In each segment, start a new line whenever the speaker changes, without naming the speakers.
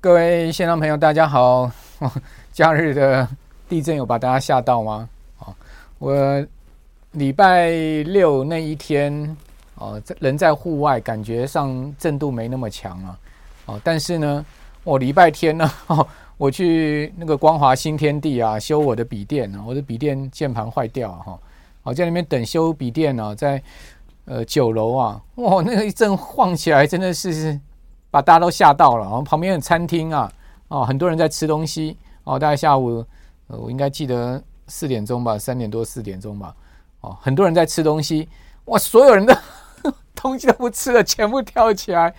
各位线上朋友，大家好！假日的地震有把大家吓到吗？哦，我礼拜六那一天哦，人在户外，感觉上震度没那么强啊。哦，但是呢，我礼拜天呢，哦，我去那个光华新天地啊，修我的笔电啊，我的笔电键盘坏掉哈，我在那边等修笔电呢，在呃九楼啊，哇，那个一阵晃起来，真的是。把大家都吓到了，然后旁边的餐厅啊，哦，很多人在吃东西，哦，大概下午，呃，我应该记得四点钟吧，三点多四点钟吧，哦，很多人在吃东西，哇，所有人的 东西都不吃了，全部跳起来，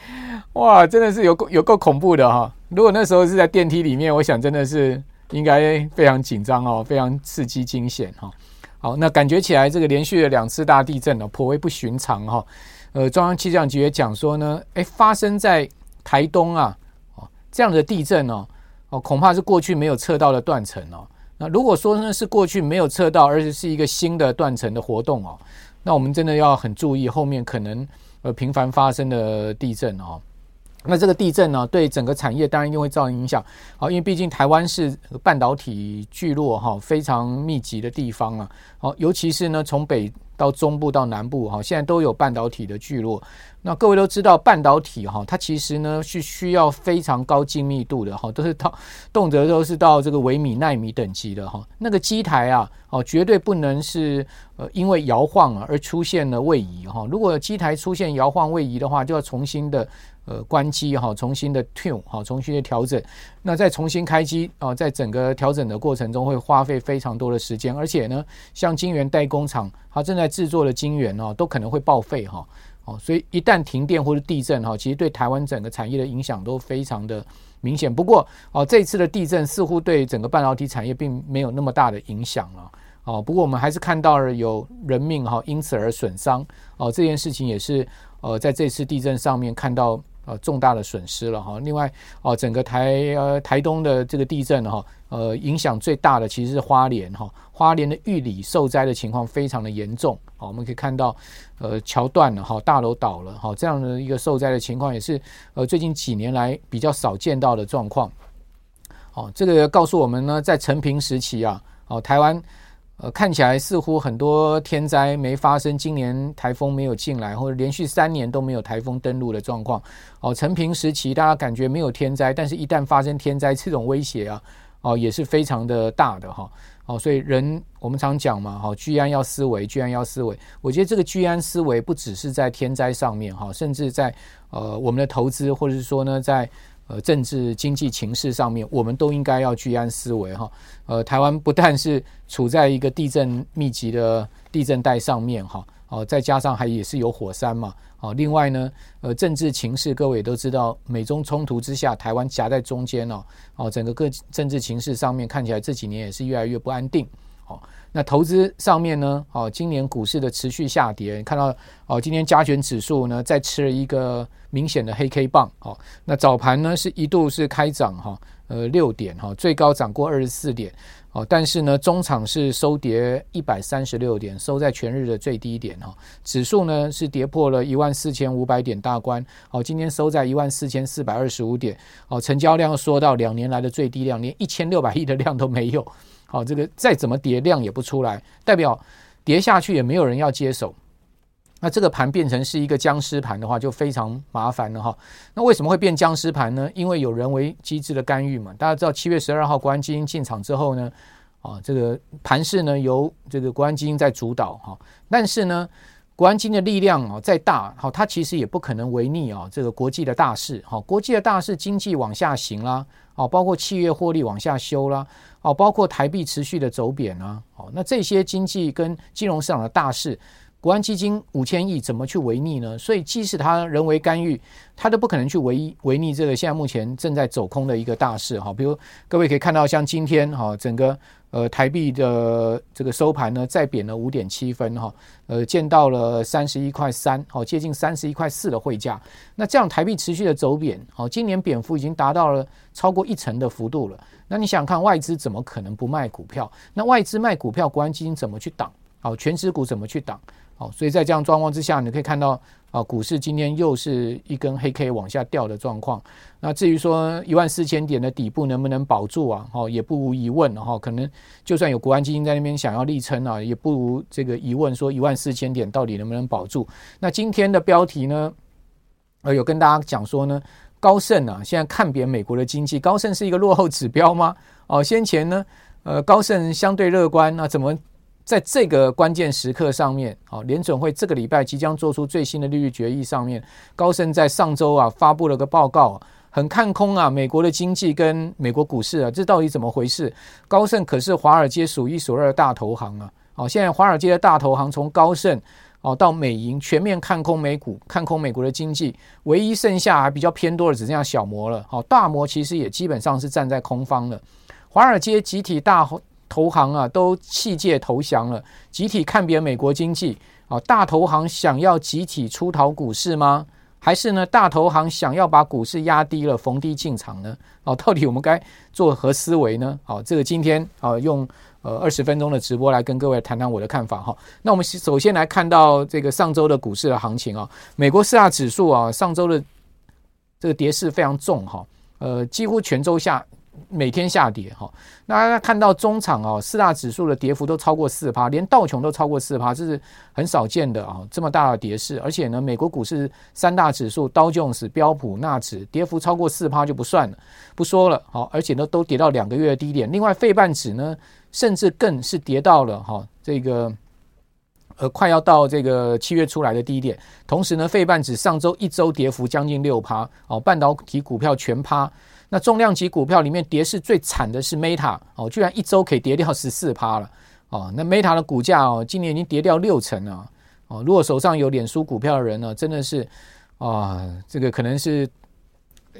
哇，真的是有够有够恐怖的哈、如果那时候是在电梯里面，我想真的是应该非常紧张哦，非常刺激惊险哈。好，那感觉起来这个连续的两次大地震呢，颇为不寻常哈。呃，中央气象局也讲说呢，诶，发生在台东啊，哦，这样的地震哦，哦，恐怕是过去没有测到的断层哦。那如果说呢是过去没有测到，而且是一个新的断层的活动哦，那我们真的要很注意后面可能呃频繁发生的地震哦。那这个地震呢，对整个产业当然一定会造成影响啊，因为毕竟台湾是半导体聚落哈非常密集的地方啊，好，尤其是呢从北。到中部到南部哈，现在都有半导体的聚落。那各位都知道，半导体哈，它其实呢是需要非常高精密度的哈，都是到动辄都是到这个微米、纳米等级的哈。那个机台啊，哦，绝对不能是呃因为摇晃啊而出现了位移哈。如果机台出现摇晃位移的话，就要重新的。呃，关机哈，重新的 tune 好，重新的调整，那再重新开机啊，在整个调整的过程中会花费非常多的时间，而且呢，像晶圆代工厂，它正在制作的晶圆哦，都可能会报废哈，哦，所以一旦停电或者地震哈，其实对台湾整个产业的影响都非常的明显。不过哦，这次的地震似乎对整个半导体产业并没有那么大的影响了，哦，不过我们还是看到了有人命哈因此而损伤，哦，这件事情也是呃在这次地震上面看到。呃，重大的损失了哈。另外，哦，整个台呃台东的这个地震哈，呃，影响最大的其实是花莲哈。花莲的玉里受灾的情况非常的严重。好，我们可以看到，呃，桥断了哈，大楼倒了哈，这样的一个受灾的情况也是呃最近几年来比较少见到的状况。哦，这个告诉我们呢，在承平时期啊，哦，台湾。呃，看起来似乎很多天灾没发生，今年台风没有进来，或者连续三年都没有台风登陆的状况。哦，承平时期大家感觉没有天灾，但是一旦发生天灾，这种威胁啊，哦，也是非常的大的哈。哦，所以人我们常讲嘛，哈，居安要思危，居安要思危。我觉得这个居安思危不只是在天灾上面哈，甚至在呃我们的投资，或者是说呢，在。呃，政治经济情势上面，我们都应该要居安思危哈。呃，台湾不但是处在一个地震密集的地震带上面哈，哦，再加上还也是有火山嘛。哦，另外呢，呃，政治情势各位也都知道，美中冲突之下，台湾夹在中间哦，哦，整个各政治情势上面看起来这几年也是越来越不安定。哦，那投资上面呢，哦，今年股市的持续下跌，看到哦，今天加权指数呢再吃了一个。明显的黑 K 棒，哦，那早盘呢是一度是开涨哈，呃六点哈，最高涨过二十四点，哦，但是呢中场是收跌一百三十六点，收在全日的最低点哈，指数呢是跌破了一万四千五百点大关，哦，今天收在一万四千四百二十五点，哦，成交量说到两年来的最低量，连一千六百亿的量都没有，好，这个再怎么跌量也不出来，代表跌下去也没有人要接手。那这个盘变成是一个僵尸盘的话，就非常麻烦了哈。那为什么会变僵尸盘呢？因为有人为机制的干预嘛。大家知道，七月十二号国安基金进场之后呢，啊，这个盘势呢由这个国安基金在主导哈。但是呢，国安基金的力量啊再大，好，它其实也不可能违逆啊这个国际的大势。好，国际的大势，经济往下行啦，哦，包括企业获利往下修啦，哦，包括台币持续的走贬啊，哦，那这些经济跟金融市场的大势。国安基金五千亿怎么去违逆呢？所以即使他人为干预，他都不可能去违违逆这个现在目前正在走空的一个大势哈。比如各位可以看到，像今天哈整个呃台币的这个收盘呢，再贬了五点七分哈，呃见到了三十一块三，好接近三十一块四的汇价。那这样台币持续的走贬，好今年贬幅已经达到了超过一成的幅度了。那你想看外资怎么可能不卖股票？那外资卖股票，国安基金怎么去挡？好，权值股怎么去挡？好，所以在这样状况之下，你可以看到啊，股市今天又是一根黑 K 往下掉的状况。那至于说一万四千点的底部能不能保住啊？哦，也不无疑问哈。可能就算有国安基金在那边想要力撑啊，也不如这个疑问，说一万四千点到底能不能保住？那今天的标题呢，呃，有跟大家讲说呢，高盛啊，现在看扁美国的经济，高盛是一个落后指标吗？哦，先前呢，呃，高盛相对乐观，那怎么？在这个关键时刻上面，好，联准会这个礼拜即将做出最新的利率决议上面，高盛在上周啊发布了个报告，很看空啊美国的经济跟美国股市啊，这到底怎么回事？高盛可是华尔街数一数二的大投行啊，好，现在华尔街的大投行从高盛哦到美银全面看空美股，看空美国的经济，唯一剩下还比较偏多的只剩下小摩了，好，大摩其实也基本上是站在空方的，华尔街集体大。投行啊，都弃界投降了，集体看扁美国经济啊！大投行想要集体出逃股市吗？还是呢？大投行想要把股市压低了，逢低进场呢？哦，到底我们该做何思维呢？好，这个今天啊，用呃二十分钟的直播来跟各位谈谈我的看法哈。那我们首先来看到这个上周的股市的行情啊，美国四大指数啊，上周的这个跌势非常重哈，呃，几乎全周下。每天下跌哈，那大家看到中场哦，四大指数的跌幅都超过四趴，连道琼都超过四趴，这是很少见的啊，这么大的跌势。而且呢，美国股市三大指数道琼斯、标普、纳指跌幅超过四趴就不算了，不说了。好，而且呢，都跌到两个月的低点。另外，费半指呢，甚至更是跌到了哈这个呃快要到这个七月出来的低点。同时呢，费半指上周一周跌幅将近六趴，哦，半导体股票全趴。那重量级股票里面跌势最惨的是 Meta 哦，居然一周可以跌掉十四趴了哦。那 Meta 的股价哦，今年已经跌掉六成了哦。如果手上有脸书股票的人呢，真的是啊，这个可能是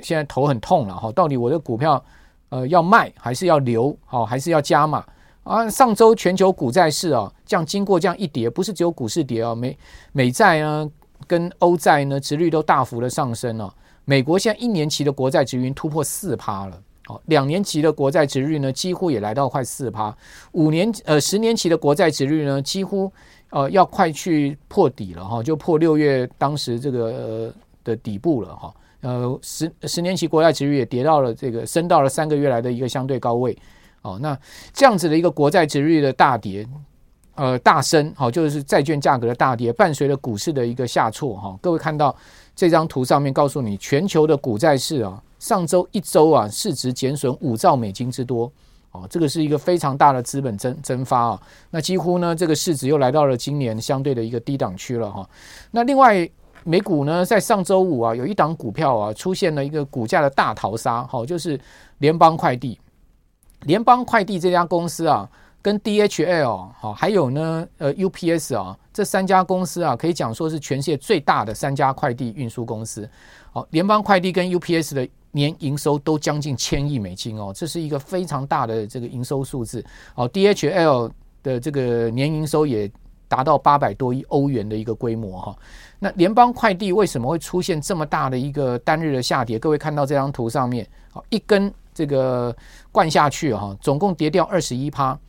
现在头很痛了哈。到底我的股票呃要卖还是要留好，还是要加码啊？上周全球股债市啊，这样经过这样一跌，不是只有股市跌啊，美美债呢跟欧债呢，殖率都大幅的上升了。美国现在一年期的国债殖率突破四趴了，哦，两年期的国债殖率呢，几乎也来到快四趴，五年呃十年期的国债殖率呢，几乎呃要快去破底了哈，就破六月当时这个、呃、的底部了哈，呃十十年期国债殖率也跌到了这个升到了三个月来的一个相对高位，哦，那这样子的一个国债殖率的大跌，呃大升，好，就是债券价格的大跌，伴随着股市的一个下挫哈，各位看到。这张图上面告诉你，全球的股债市啊，上周一周啊，市值减损五兆美金之多，哦，这个是一个非常大的资本增蒸发啊。那几乎呢，这个市值又来到了今年相对的一个低档区了哈。那另外，美股呢，在上周五啊，有一档股票啊，出现了一个股价的大逃杀，好，就是联邦快递。联邦快递这家公司啊。跟 DHL 好，还有呢，呃，UPS 啊，这三家公司啊，可以讲说是全世界最大的三家快递运输公司。好，联邦快递跟 UPS 的年营收都将近千亿美金哦，这是一个非常大的这个营收数字。哦，DHL 的这个年营收也达到八百多亿欧元的一个规模哈。那联邦快递为什么会出现这么大的一个单日的下跌？各位看到这张图上面，好，一根这个灌下去哈，总共跌掉二十一趴。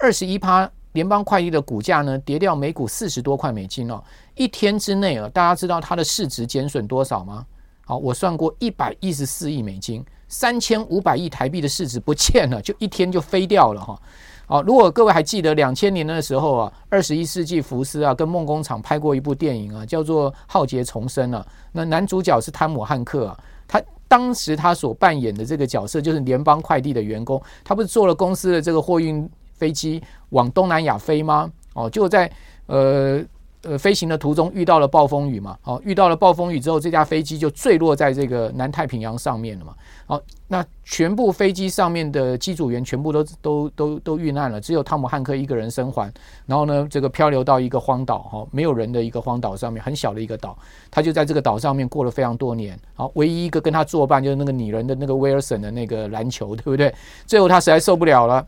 二十一趴，联邦快递的股价呢，跌掉每股四十多块美金哦。一天之内啊，大家知道它的市值减损多少吗？好，我算过一百一十四亿美金，三千五百亿台币的市值不见了，就一天就飞掉了哈。好，如果各位还记得两千年的时候啊，二十一世纪福斯啊跟梦工厂拍过一部电影啊，叫做《浩劫重生》啊。那男主角是汤姆汉克啊，他当时他所扮演的这个角色就是联邦快递的员工，他不是做了公司的这个货运。飞机往东南亚飞吗？哦，就在呃呃飞行的途中遇到了暴风雨嘛。哦，遇到了暴风雨之后，这架飞机就坠落在这个南太平洋上面了嘛。哦，那全部飞机上面的机组员全部都都都都遇难了，只有汤姆汉克一个人生还。然后呢，这个漂流到一个荒岛，哈，没有人的一个荒岛上面，很小的一个岛，他就在这个岛上面过了非常多年。好，唯一一个跟他作伴就是那个拟人的那个威尔森的那个篮球，对不对？最后他实在受不了了。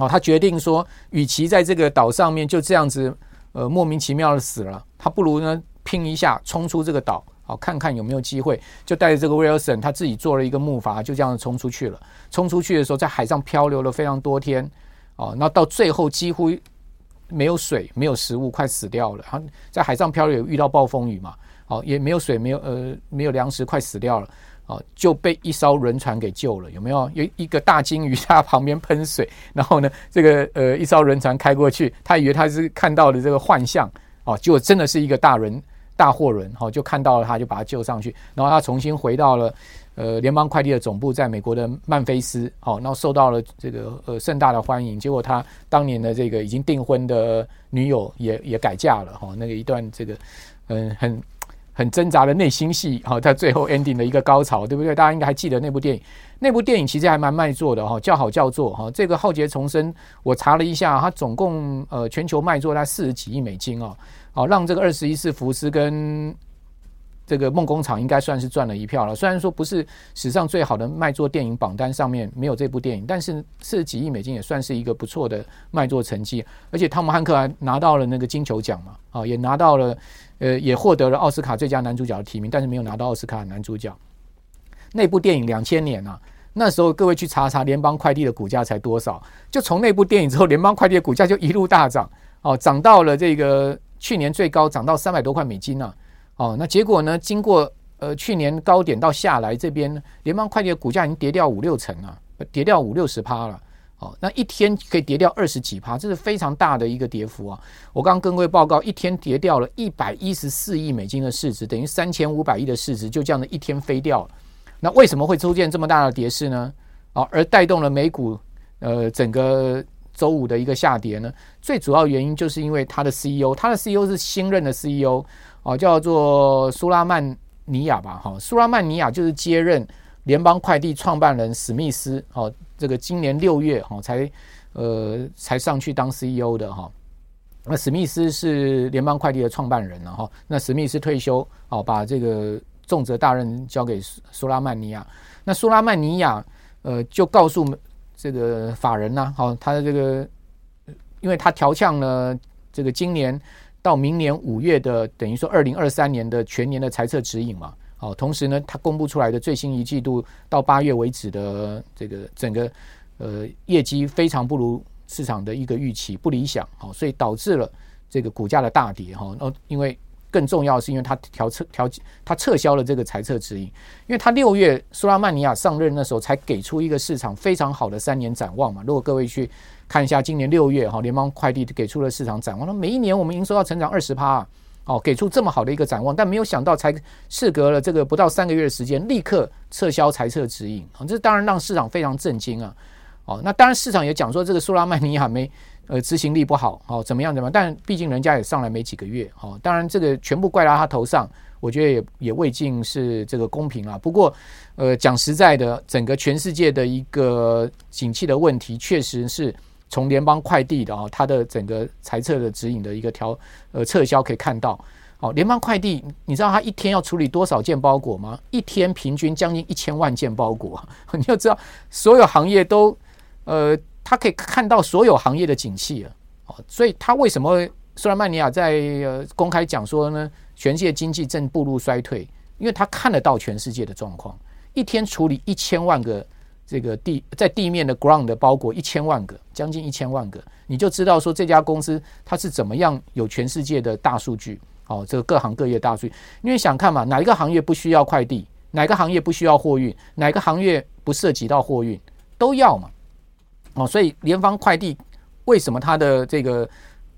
哦，他决定说，与其在这个岛上面就这样子，呃，莫名其妙的死了，他不如呢拼一下，冲出这个岛，好，看看有没有机会。就带着这个威尔森，他自己做了一个木筏，就这样子冲出去了。冲出去的时候，在海上漂流了非常多天，哦，那到最后几乎没有水，没有食物，快死掉了。他在海上漂流，遇到暴风雨嘛，哦，也没有水，没有呃，没有粮食，快死掉了。哦，就被一艘轮船给救了，有没有？有一个大鲸鱼在旁边喷水，然后呢，这个呃一艘轮船开过去，他以为他是看到了这个幻象，哦，结果真的是一个大轮大货轮，哦，就看到了他，就把他救上去，然后他重新回到了呃联邦快递的总部，在美国的曼菲斯，哦，然后受到了这个呃盛大的欢迎，结果他当年的这个已经订婚的女友也也改嫁了，哈，那个一段这个嗯很。很挣扎的内心戏，哈，在最后 ending 的一个高潮，对不对？大家应该还记得那部电影。那部电影其实还蛮卖座的，哈，叫好叫座，哈。这个《浩劫重生》，我查了一下，它总共呃全球卖座在四十几亿美金哦，好，让这个二十一世福斯跟这个梦工厂应该算是赚了一票了。虽然说不是史上最好的卖座电影榜单上面没有这部电影，但是四十几亿美金也算是一个不错的卖座成绩。而且汤姆汉克还拿到了那个金球奖嘛，啊，也拿到了。呃，也获得了奥斯卡最佳男主角的提名，但是没有拿到奥斯卡男主角。那部电影两千年啊，那时候各位去查查联邦快递的股价才多少？就从那部电影之后，联邦快递的股价就一路大涨，哦，涨到了这个去年最高涨到三百多块美金呢、啊。哦，那结果呢，经过呃去年高点到下来这边，联邦快递的股价已经跌掉五六成了，跌掉五六十趴了。哦，那一天可以跌掉二十几趴，这是非常大的一个跌幅啊！我刚刚跟各位报告，一天跌掉了一百一十四亿美金的市值，等于三千五百亿的市值就这样的一天飞掉了。那为什么会出现这么大的跌势呢？啊，而带动了美股呃整个周五的一个下跌呢？最主要原因就是因为他的 CEO，他的 CEO 是新任的 CEO 哦，叫做苏拉曼尼亚吧？哈，苏拉曼尼亚就是接任联邦快递创办人史密斯哦。这个今年六月哈才呃才上去当 CEO 的哈，那史密斯是联邦快递的创办人了哈。那史密斯退休哦，把这个重责大任交给苏拉曼尼亚。那苏拉曼尼亚呃就告诉这个法人呐，好，他的这个，因为他调降了这个今年到明年五月的等于说二零二三年的全年的财测指引嘛。好，同时呢，他公布出来的最新一季度到八月为止的这个整个呃业绩非常不如市场的一个预期，不理想。好，所以导致了这个股价的大跌。哈，那因为更重要的是，因为他调撤调他撤销了这个财测指引，因为他六月苏拉曼尼亚上任的时候才给出一个市场非常好的三年展望嘛。如果各位去看一下今年六月哈联邦快递给出了市场展望，那每一年我们营收要成长二十趴。哦，给出这么好的一个展望，但没有想到，才事隔了这个不到三个月的时间，立刻撤销财测指引，这当然让市场非常震惊啊！哦，那当然市场也讲说，这个苏拉曼尼亚没呃执行力不好，哦，怎么样怎么样？但毕竟人家也上来没几个月，哦，当然这个全部怪到他头上，我觉得也也未尽是这个公平啊。不过，呃，讲实在的，整个全世界的一个景气的问题，确实是。从联邦快递的啊，它的整个财测的指引的一个调呃撤销可以看到，哦，联邦快递，你知道它一天要处理多少件包裹吗？一天平均将近一千万件包裹，你要知道所有行业都呃，它可以看到所有行业的景气啊，哦，所以它为什么苏莱曼尼亚在呃公开讲说呢？全世界经济正步入衰退，因为他看得到全世界的状况，一天处理一千万个。这个地在地面的 ground 包裹一千万个，将近一千万个，你就知道说这家公司它是怎么样有全世界的大数据哦，这个各行各业大数据，因为想看嘛，哪一个行业不需要快递，哪个行业不需要货运，哪个行业不涉及到货运，都要嘛，哦，所以联邦快递为什么它的这个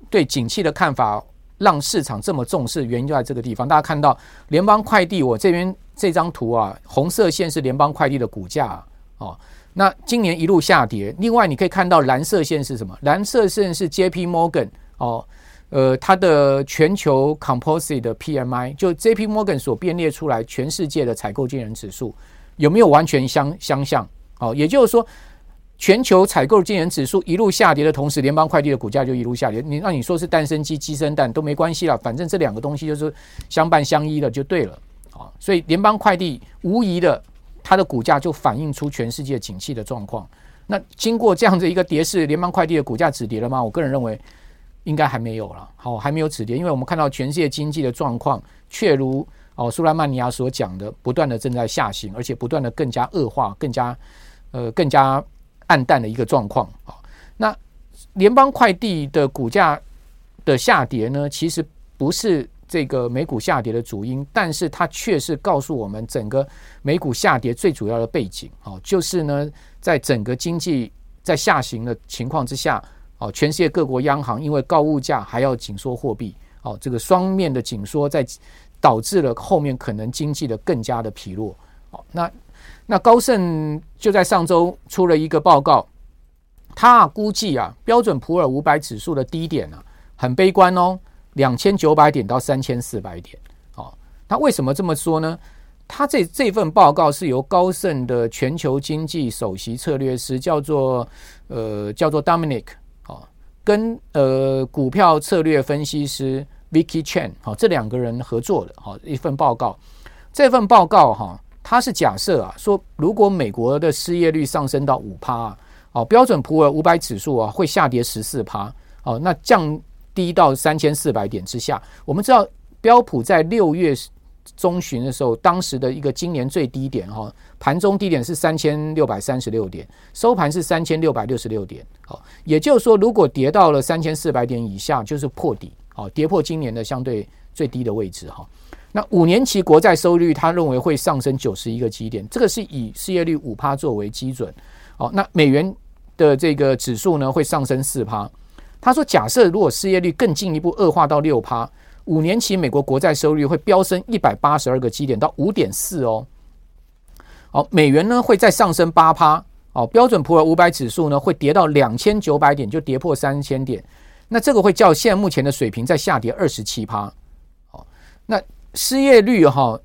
对景气的看法让市场这么重视，原因就在这个地方。大家看到联邦快递，我这边这张图啊，红色线是联邦快递的股价。哦，那今年一路下跌。另外，你可以看到蓝色线是什么？蓝色线是 J.P. Morgan 哦，呃，它的全球 Composite 的 P.M.I. 就 J.P. Morgan 所编列出来全世界的采购经人指数有没有完全相相像？哦，也就是说，全球采购经人指数一路下跌的同时，联邦快递的股价就一路下跌。你那你说是蛋生鸡，鸡生蛋都没关系了，反正这两个东西就是相伴相依的，就对了。啊，所以联邦快递无疑的。它的股价就反映出全世界景气的状况。那经过这样的一个跌势，联邦快递的股价止跌了吗？我个人认为应该还没有了。好，还没有止跌，因为我们看到全世界经济的状况，确如哦苏莱曼尼亚所讲的，不断的正在下行，而且不断的更加恶化，更加呃更加暗淡的一个状况啊。那联邦快递的股价的下跌呢，其实不是这个美股下跌的主因，但是它却是告诉我们整个美股下跌最主要的背景。哦，就是呢，在整个经济在下行的情况之下，哦，全世界各国央行因为高物价还要紧缩货币，哦，这个双面的紧缩在导致了后面可能经济的更加的疲弱。哦，那那高盛就在上周出了一个报告。他啊估计啊，标准普尔五百指数的低点啊，很悲观哦，两千九百点到三千四百点。哦，他为什么这么说呢？他这这份报告是由高盛的全球经济首席策略师叫做呃叫做 Dominic 哦，跟呃股票策略分析师 Vicky Chen 哦这两个人合作的哦一份报告。这份报告哈，他是假设啊说，如果美国的失业率上升到五趴啊。哦，标准普尔五百指数啊会下跌十四趴，哦，那降低到三千四百点之下。我们知道标普在六月中旬的时候，当时的一个今年最低点哈，盘中低点是三千六百三十六点，收盘是三千六百六十六点。好，也就是说，如果跌到了三千四百点以下，就是破底，哦，跌破今年的相对最低的位置哈。那五年期国债收益率，他认为会上升九十一个基点，这个是以失业率五趴作为基准。好，那美元。的这个指数呢会上升四趴。他说，假设如果失业率更进一步恶化到六趴，五年期美国国债收益率会飙升一百八十二个基点到五点四哦。好，美元呢会再上升八趴。哦，标准普尔五百指数呢会跌到两千九百点，就跌破三千点。那这个会较现在目前的水平再下跌二十七趴。哦，那失业率哈，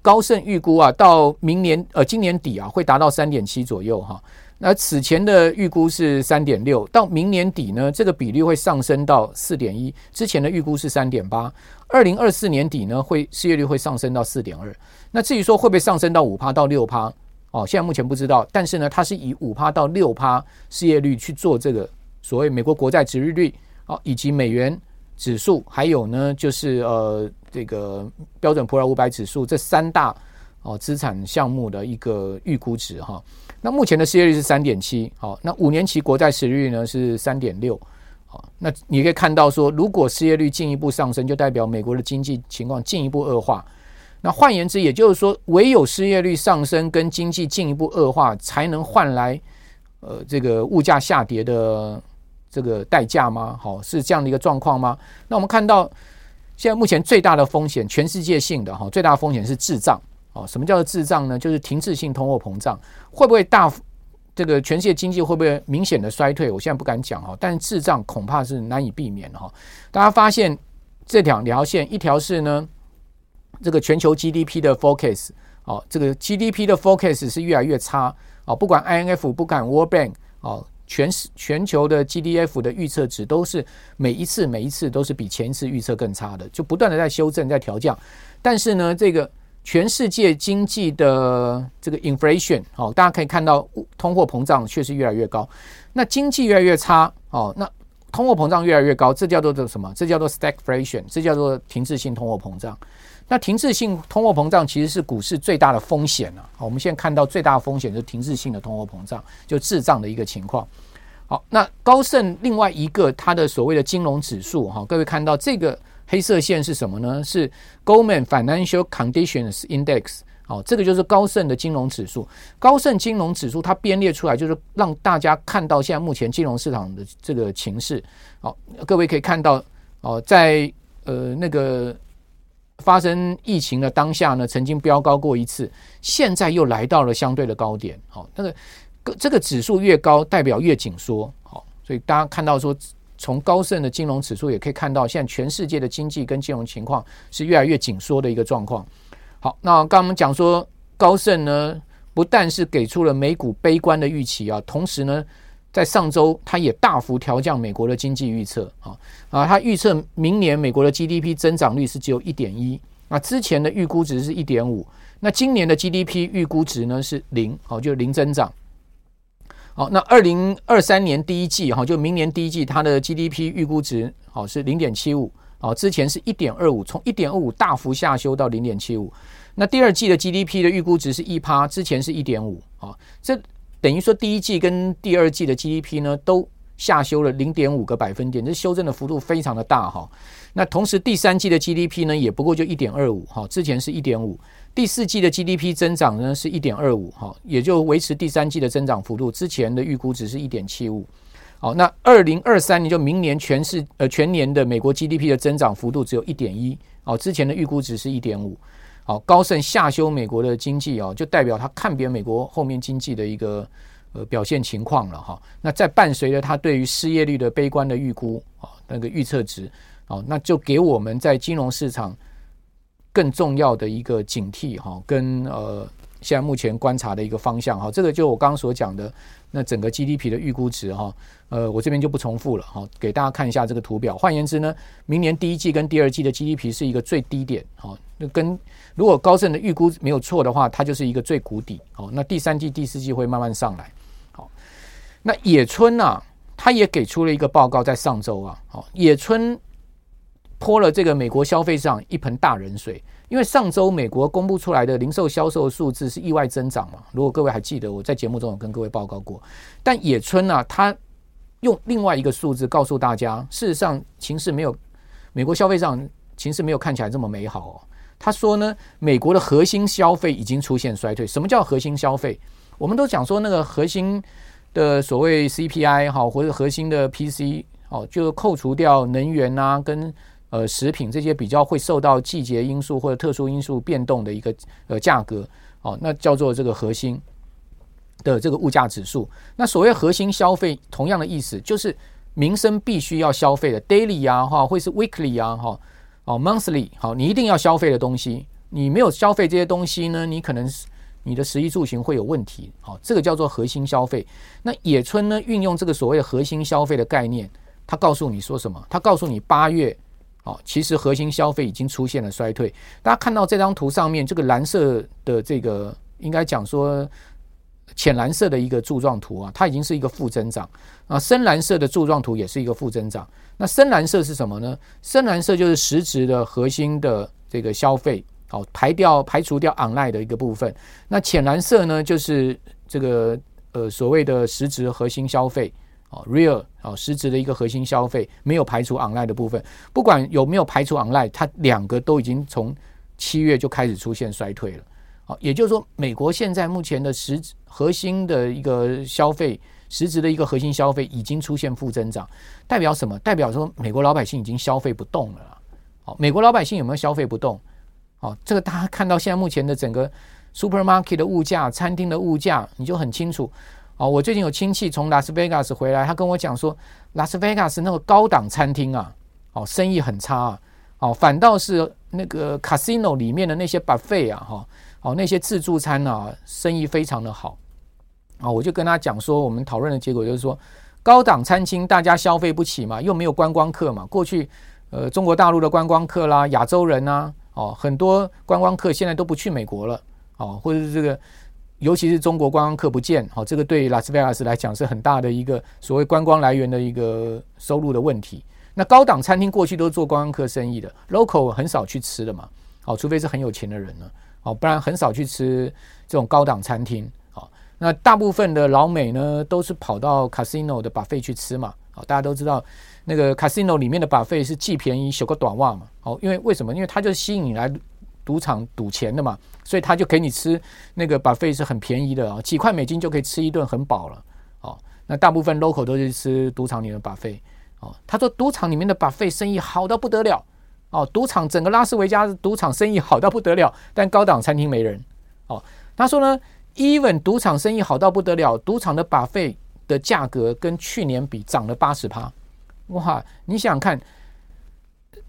高盛预估啊，到明年呃今年底啊会达到三点七左右哈。那此前的预估是三点六，到明年底呢，这个比率会上升到四点一。之前的预估是三点八，二零二四年底呢，会失业率会上升到四点二。那至于说会不会上升到五趴到六趴，哦，现在目前不知道。但是呢，它是以五趴到六趴失业率去做这个所谓美国国债殖利率，哦，以及美元指数，还有呢就是呃这个标准普尔五百指数这三大哦资产项目的一个预估值哈。那目前的失业率是三点七，好，那五年期国债殖利率呢是三点六，好，那你可以看到说，如果失业率进一步上升，就代表美国的经济情况进一步恶化。那换言之，也就是说，唯有失业率上升跟经济进一步恶化，才能换来呃这个物价下跌的这个代价吗？好，是这样的一个状况吗？那我们看到现在目前最大的风险，全世界性的哈，最大的风险是滞胀。哦，什么叫做滞胀呢？就是停滞性通货膨胀，会不会大？这个全世界经济会不会明显的衰退？我现在不敢讲哈，但是滞胀恐怕是难以避免哈。大家发现这两条线，一条是呢，这个全球 GDP 的 forecast 哦，这个 GDP 的 forecast 是越来越差哦，不管 INF 不管 World Bank 哦，全全球的 GDF 的预测值都是每一次每一次都是比前一次预测更差的，就不断的在修正在调降。但是呢，这个全世界经济的这个 inflation 哦，大家可以看到通货膨胀确实越来越高。那经济越来越差哦，那通货膨胀越来越高，这叫做什么？这叫做 stagflation，这叫做停滞性通货膨胀。那停滞性通货膨胀其实是股市最大的风险啊。我们现在看到最大的风险就是停滞性的通货膨胀，就滞胀的一个情况。好，那高盛另外一个它的所谓的金融指数哈，各位看到这个。黑色线是什么呢？是 Goldman Financial Conditions Index，哦，这个就是高盛的金融指数。高盛金融指数它编列出来，就是让大家看到现在目前金融市场的这个情势。好，各位可以看到，哦，在呃那个发生疫情的当下呢，曾经飙高过一次，现在又来到了相对的高点。好，那个这个指数越高，代表越紧缩。好，所以大家看到说。从高盛的金融指数也可以看到，现在全世界的经济跟金融情况是越来越紧缩的一个状况。好，那刚刚我们讲说，高盛呢不但是给出了美股悲观的预期啊，同时呢，在上周它也大幅调降美国的经济预测啊啊，它预测明年美国的 GDP 增长率是只有一点一，那之前的预估值是一点五，那今年的 GDP 预估值呢是零，好，就零增长。好，那二零二三年第一季哈，就明年第一季，它的 GDP 预估值好是零点七五，哦，之前是一点二五，从一点二五大幅下修到零点七五。那第二季的 GDP 的预估值是一趴，之前是一点五，啊，这等于说第一季跟第二季的 GDP 呢都下修了零点五个百分点，这修正的幅度非常的大哈。那同时第三季的 GDP 呢，也不过就一点二五哈，之前是一点五。第四季的 GDP 增长呢是一点二五哈，也就维持第三季的增长幅度，之前的预估值是一点七五。好，那二零二三年就明年全市呃全年的美国 GDP 的增长幅度只有一点一哦，之前的预估值是一点五。好，高盛下修美国的经济哦，就代表他看扁美国后面经济的一个呃表现情况了哈。那在伴随着他对于失业率的悲观的预估啊，那个预测值哦，那就给我们在金融市场更重要的一个警惕哈，跟呃现在目前观察的一个方向哈。这个就我刚刚所讲的那整个 GDP 的预估值哈，呃，我这边就不重复了哈，给大家看一下这个图表。换言之呢，明年第一季跟第二季的 GDP 是一个最低点哈，那跟如果高盛的预估没有错的话，它就是一个最谷底。好，那第三季、第四季会慢慢上来。好，那野村啊，他也给出了一个报告，在上周啊，好，野村泼了这个美国消费上一盆大冷水，因为上周美国公布出来的零售销售数字是意外增长嘛。如果各位还记得，我在节目中有跟各位报告过。但野村啊，他用另外一个数字告诉大家，事实上情势没有美国消费上情势没有看起来这么美好哦。他说呢，美国的核心消费已经出现衰退。什么叫核心消费？我们都讲说那个核心的所谓 CPI 哈，或者核心的 PC 哦，就扣除掉能源啊，跟呃食品这些比较会受到季节因素或者特殊因素变动的一个呃价格哦，那叫做这个核心的这个物价指数。那所谓核心消费，同样的意思就是民生必须要消费的 daily 啊哈，或是 weekly 啊哈。哦，monthly 好，你一定要消费的东西，你没有消费这些东西呢，你可能是你的食衣住行会有问题。好，这个叫做核心消费。那野村呢，运用这个所谓的核心消费的概念，他告诉你说什么？他告诉你八月，其实核心消费已经出现了衰退。大家看到这张图上面这个蓝色的这个，应该讲说。浅蓝色的一个柱状图啊，它已经是一个负增长啊。深蓝色的柱状图也是一个负增长。那深蓝色是什么呢？深蓝色就是实质的核心的这个消费，好，排掉排除掉 online 的一个部分。那浅蓝色呢，就是这个呃所谓的实质核心消费啊，real 哦，实质的一个核心消费没有排除 online 的部分。不管有没有排除 online，它两个都已经从七月就开始出现衰退了。好，也就是说，美国现在目前的实核心的一个消费，实质的一个核心消费已经出现负增长，代表什么？代表说美国老百姓已经消费不动了。好，美国老百姓有没有消费不动？好，这个大家看到现在目前的整个 supermarket 的物价、餐厅的物价，你就很清楚。哦，我最近有亲戚从拉斯维加斯回来，他跟我讲说，拉斯维加斯那个高档餐厅啊，哦，生意很差啊。哦，反倒是那个 casino 里面的那些 buffet 啊，哈。哦，那些自助餐啊，生意非常的好啊！我就跟他讲说，我们讨论的结果就是说，高档餐厅大家消费不起嘛，又没有观光客嘛。过去，呃，中国大陆的观光客啦，亚洲人呐，哦，很多观光客现在都不去美国了，哦，或者是这个，尤其是中国观光客不见，哦，这个对拉斯维加斯来讲是很大的一个所谓观光来源的一个收入的问题。那高档餐厅过去都是做观光客生意的，local 很少去吃的嘛，哦，除非是很有钱的人呢。哦，不然很少去吃这种高档餐厅。好，那大部分的老美呢，都是跑到 casino 的把费去吃嘛。好，大家都知道那个 casino 里面的把费是既便宜，小个短袜嘛。好，因为为什么？因为它就吸引你来赌场赌钱的嘛，所以他就给你吃那个 buffet 是很便宜的啊，几块美金就可以吃一顿很饱了。哦，那大部分 local 都是吃赌场里面的 buffet。哦，他说赌场里面的 buffet 生意好到不得了。哦，赌场整个拉斯维加斯赌场生意好到不得了，但高档餐厅没人。哦，他说呢，even 赌场生意好到不得了，赌场的 buffet 的价格跟去年比涨了八十趴。哇，你想想看，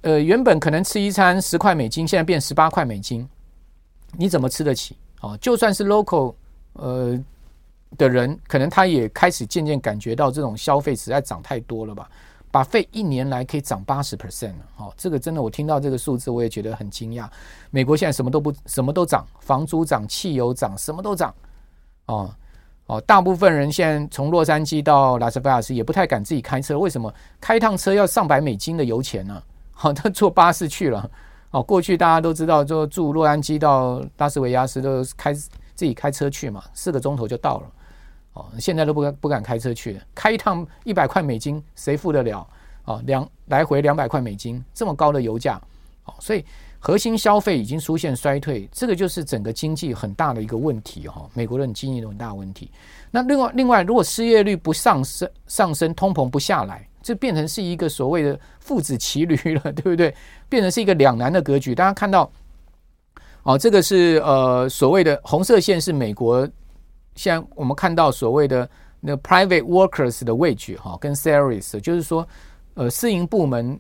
呃，原本可能吃一餐十块美金，现在变十八块美金，你怎么吃得起？哦，就算是 local 呃的人，可能他也开始渐渐感觉到这种消费实在涨太多了吧。把费一年来可以涨八十 percent 了，哦，这个真的，我听到这个数字，我也觉得很惊讶。美国现在什么都不，什么都涨，房租涨，汽油涨，什么都涨，哦哦，大部分人现在从洛杉矶到拉斯维加斯也不太敢自己开车，为什么？开一趟车要上百美金的油钱呢？好，他坐巴士去了。哦，过去大家都知道，就住洛杉矶到拉斯维加斯都开自己开车去嘛，四个钟头就到了。哦，现在都不敢不敢开车去了，开一趟一百块美金，谁付得了？哦，两来回两百块美金，这么高的油价，哦，所以核心消费已经出现衰退，这个就是整个经济很大的一个问题哈。美国的经济的很大问题。那另外另外，如果失业率不上升上升，通膨不下来，这变成是一个所谓的父子骑驴了，对不对？变成是一个两难的格局。大家看到，哦，这个是呃所谓的红色线是美国。现在我们看到所谓的那 private workers 的位置哈，跟 s e r i e s 就是说，呃，私营部门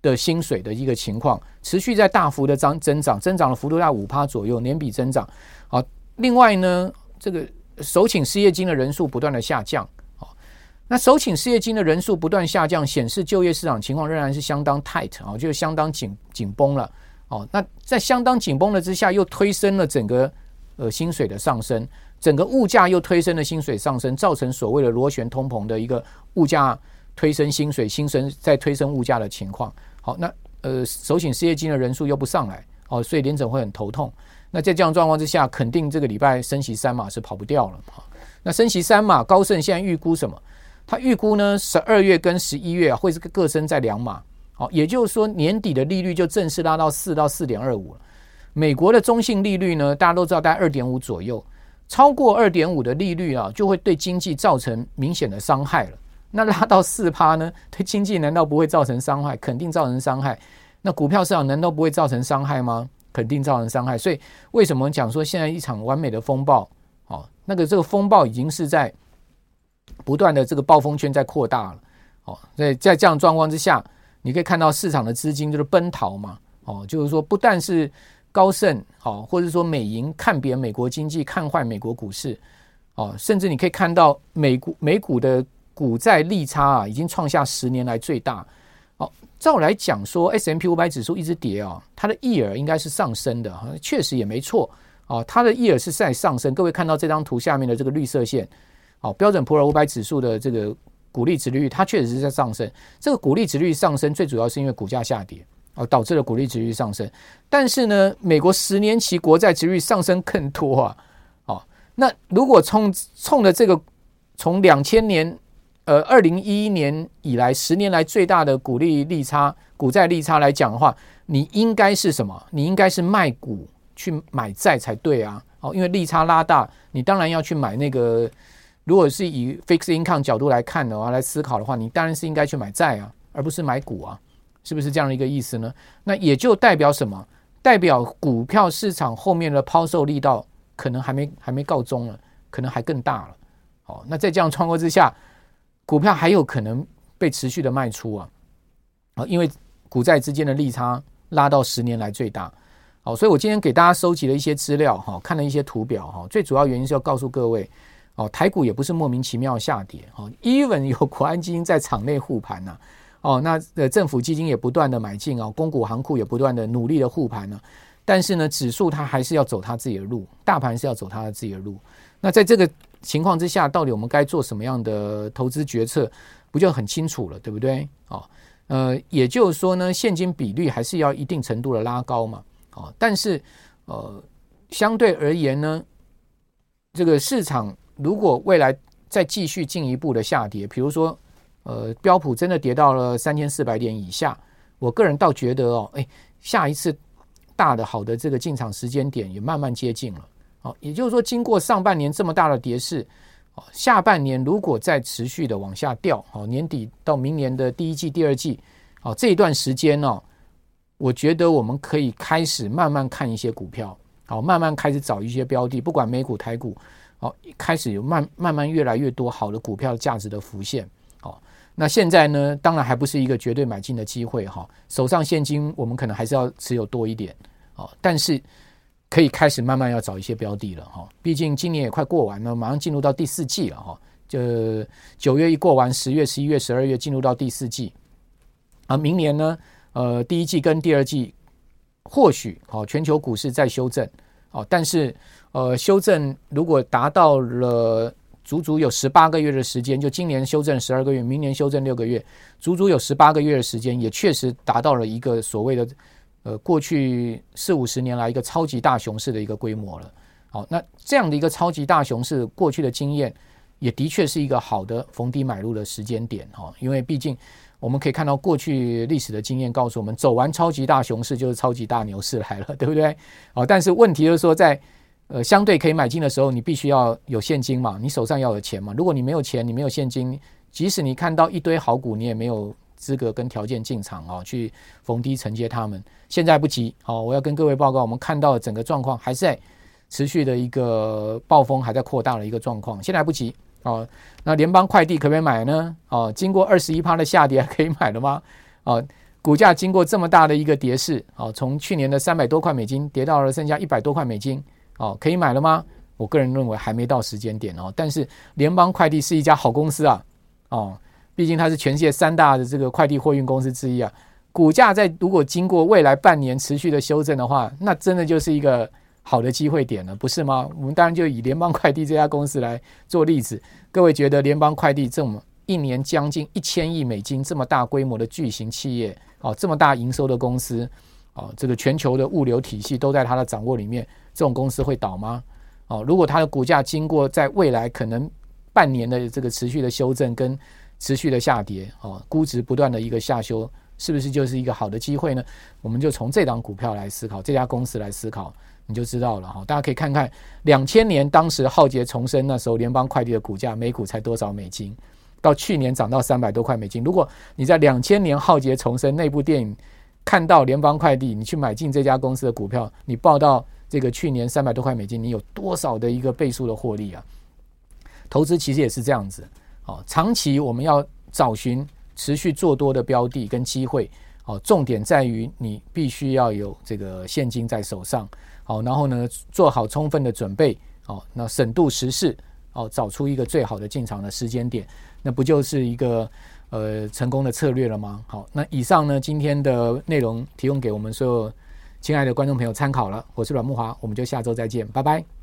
的薪水的一个情况，持续在大幅的增增长，增长的幅度在五趴左右，年比增长。好，另外呢，这个首请失业金的人数不断的下降。那首请失业金的人数不断下降，显示就业市场情况仍然是相当 tight 啊，就是相当紧紧绷了。哦，那在相当紧绷的之下，又推升了整个呃薪水的上升。整个物价又推升了薪水上升，造成所谓的螺旋通膨的一个物价推升薪水，薪水再推升物价的情况。好，那呃，首请失业金的人数又不上来，哦，所以联准会很头痛。那在这样状况之下，肯定这个礼拜升息三码是跑不掉了。哈，那升息三码，高盛现在预估什么？他预估呢，十二月跟十一月啊，会是个各升在两码。好，也就是说年底的利率就正式拉到四到四点二五了。美国的中性利率呢，大家都知道在二点五左右。超过二点五的利率啊，就会对经济造成明显的伤害了。那拉到四趴呢，对经济难道不会造成伤害？肯定造成伤害。那股票市场难道不会造成伤害吗？肯定造成伤害。所以为什么讲说现在一场完美的风暴？哦，那个这个风暴已经是在不断的这个暴风圈在扩大了。哦，所以在这样状况之下，你可以看到市场的资金就是奔逃嘛。哦，就是说不但是。高盛，好，或者说美银看扁美国经济，看坏美国股市，哦，甚至你可以看到美股美股的股债利差啊，已经创下十年来最大。哦，照来讲说，S M P 五百指数一直跌啊，它的 year 应该是上升的，确实也没错。哦，它的 year 是在上升。各位看到这张图下面的这个绿色线，哦，标准普尔五百指数的这个股利殖利率，它确实是在上升。这个股利殖利率上升，最主要是因为股价下跌。哦，导致了股利殖利率上升，但是呢，美国十年期国债殖利率上升更多啊。哦，那如果冲冲的这个从两千年呃二零一一年以来十年来最大的股利利差、股债利差来讲的话，你应该是什么？你应该是卖股去买债才对啊。哦，因为利差拉大，你当然要去买那个。如果是以 fixed income 角度来看的话，来思考的话，你当然是应该去买债啊，而不是买股啊。是不是这样的一个意思呢？那也就代表什么？代表股票市场后面的抛售力道可能还没还没告终了，可能还更大了。哦，那在这样状况之下，股票还有可能被持续的卖出啊！啊，因为股债之间的利差拉到十年来最大。好，所以我今天给大家收集了一些资料哈，看了一些图表哈，最主要原因是要告诉各位哦，台股也不是莫名其妙下跌哦，even 有国安基金在场内护盘呐。哦，那呃，政府基金也不断的买进哦，公股行库也不断的努力的护盘呢。但是呢，指数它还是要走它自己的路，大盘是要走它的自己的路。那在这个情况之下，到底我们该做什么样的投资决策，不就很清楚了，对不对？哦，呃，也就是说呢，现金比率还是要一定程度的拉高嘛。哦，但是呃，相对而言呢，这个市场如果未来再继续进一步的下跌，比如说。呃，标普真的跌到了三千四百点以下，我个人倒觉得哦，哎，下一次大的好的这个进场时间点也慢慢接近了。哦，也就是说，经过上半年这么大的跌势，哦，下半年如果再持续的往下掉，哦，年底到明年的第一季、第二季，哦，这一段时间呢，我觉得我们可以开始慢慢看一些股票，好，慢慢开始找一些标的，不管美股、台股，哦，开始有慢慢慢越来越多好的股票价值的浮现。哦那现在呢，当然还不是一个绝对买进的机会哈。手上现金我们可能还是要持有多一点哦，但是可以开始慢慢要找一些标的了哈。毕竟今年也快过完了，马上进入到第四季了哈。就九月一过完，十月、十一月、十二月进入到第四季啊。明年呢，呃，第一季跟第二季或许好，全球股市在修正哦，但是呃，修正如果达到了。足足有十八个月的时间，就今年修正十二个月，明年修正六个月，足足有十八个月的时间，也确实达到了一个所谓的呃过去四五十年来一个超级大熊市的一个规模了。好，那这样的一个超级大熊市过去的经验，也的确是一个好的逢低买入的时间点哈，因为毕竟我们可以看到过去历史的经验告诉我们，走完超级大熊市就是超级大牛市来了，对不对？哦，但是问题就是说，在呃相对可以买进的时候，你必须要有现金嘛，你手上要有钱嘛。如果你没有钱，你没有现金，即使你看到一堆好股，你也没有资格跟条件进场啊，去逢低承接他们。现在不急，好，我要跟各位报告，我们看到整个状况还是在持续的一个暴风还在扩大的一个状况，现在不急。哦，那联邦快递可不可以买呢？哦，经过二十一趴的下跌，还可以买了吗？哦，股价经过这么大的一个跌势，哦，从去年的三百多块美金跌到了剩下一百多块美金，哦，可以买了吗？我个人认为还没到时间点哦。但是联邦快递是一家好公司啊，哦，毕竟它是全世界三大的这个快递货运公司之一啊。股价在如果经过未来半年持续的修正的话，那真的就是一个。好的机会点了，不是吗？我们当然就以联邦快递这家公司来做例子。各位觉得联邦快递这么一年将近一千亿美金这么大规模的巨型企业，哦，这么大营收的公司，哦，这个全球的物流体系都在它的掌握里面，这种公司会倒吗？哦，如果它的股价经过在未来可能半年的这个持续的修正跟持续的下跌，哦，估值不断的一个下修，是不是就是一个好的机会呢？我们就从这档股票来思考，这家公司来思考。你就知道了哈，大家可以看看两千年当时浩劫重生那时候，联邦快递的股价每股才多少美金？到去年涨到三百多块美金。如果你在两千年浩劫重生那部电影看到联邦快递，你去买进这家公司的股票，你报到这个去年三百多块美金，你有多少的一个倍数的获利啊？投资其实也是这样子，哦，长期我们要找寻持续做多的标的跟机会，哦，重点在于你必须要有这个现金在手上。好，然后呢，做好充分的准备，好，那审度时势，哦，找出一个最好的进场的时间点，那不就是一个呃成功的策略了吗？好，那以上呢，今天的内容提供给我们所有亲爱的观众朋友参考了。我是阮慕华，我们就下周再见，拜拜。